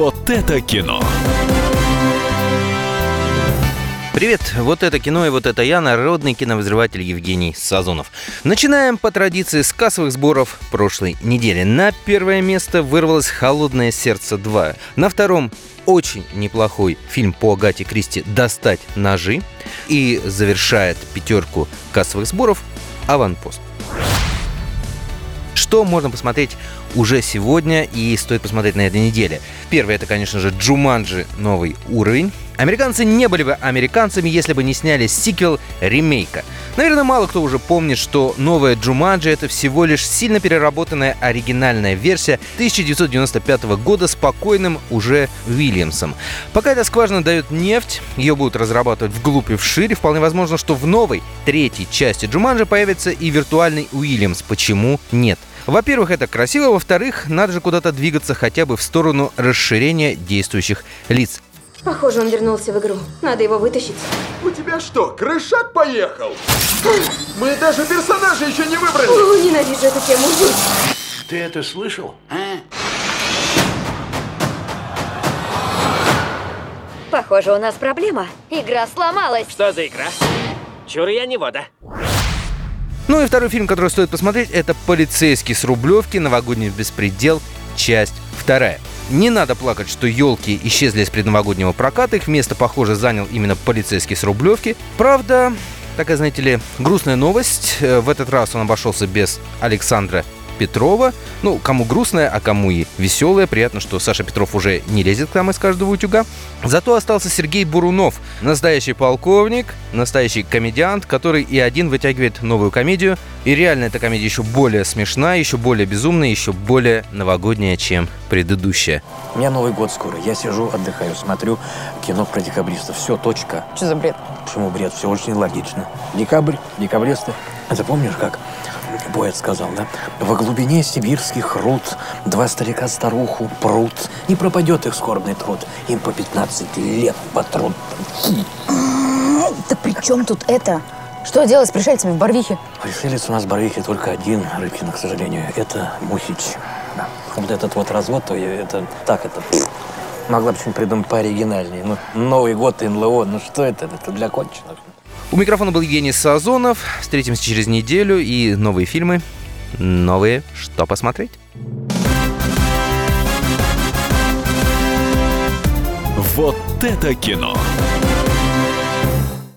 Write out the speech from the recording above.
Вот это кино. Привет, вот это кино и вот это я, народный киновозрыватель Евгений Сазонов. Начинаем по традиции с кассовых сборов прошлой недели. На первое место вырвалось «Холодное сердце 2». На втором очень неплохой фильм по Агате Кристи «Достать ножи». И завершает пятерку кассовых сборов «Аванпост». Что можно посмотреть уже сегодня и стоит посмотреть на этой неделе? Первое, это, конечно же, Джуманджи новый уровень. Американцы не были бы американцами, если бы не сняли сиквел ремейка. Наверное, мало кто уже помнит, что новая Джуманджи — это всего лишь сильно переработанная оригинальная версия 1995 года с покойным уже Уильямсом. Пока эта скважина дает нефть, ее будут разрабатывать вглубь и вширь, вполне возможно, что в новой, третьей части Джуманджи появится и виртуальный Уильямс. Почему нет? Во-первых, это красиво, во-вторых, надо же куда-то двигаться хотя бы в сторону расширения действующих лиц. Похоже, он вернулся в игру. Надо его вытащить. У тебя что, крышак поехал? Мы даже персонажа еще не выбрали. О, ненавижу эту тему. Ты это слышал? А? Похоже, у нас проблема. Игра сломалась. Что за игра? Чур я не вода. Ну и второй фильм, который стоит посмотреть, это «Полицейский с Рублевки. Новогодний беспредел. Часть вторая». Не надо плакать, что елки исчезли из предновогоднего проката. Их место, похоже, занял именно полицейский с Рублевки. Правда, такая, знаете ли, грустная новость. Э, в этот раз он обошелся без Александра Петрова. Ну, кому грустная, а кому и веселая. Приятно, что Саша Петров уже не лезет к нам из каждого утюга. Зато остался Сергей Бурунов, настоящий полковник, настоящий комедиант, который и один вытягивает новую комедию. И реально эта комедия еще более смешная, еще более безумная, еще более новогодняя, чем предыдущая. У меня Новый год скоро. Я сижу, отдыхаю, смотрю кино про декабристов. Все, точка. Что за бред? Почему бред? Все очень логично. Декабрь, декабристы. Это помнишь как? Боец сказал, да? Во глубине сибирских руд два старика старуху прут. Не пропадет их скорбный труд. Им по 15 лет по труд. Да при чем тут это? Что делать с пришельцами в Барвихе? Пришелец у нас в Барвихе только один, Рыбкина, к сожалению. Это Мухич. Да. Вот этот вот развод, то это так, это... Могла бы что-нибудь придумать пооригинальнее. Ну, Новый год НЛО, ну что это? Это для конченых. У микрофона был Евгений Сазонов. Встретимся через неделю и новые фильмы. Новые «Что посмотреть?» Вот это кино!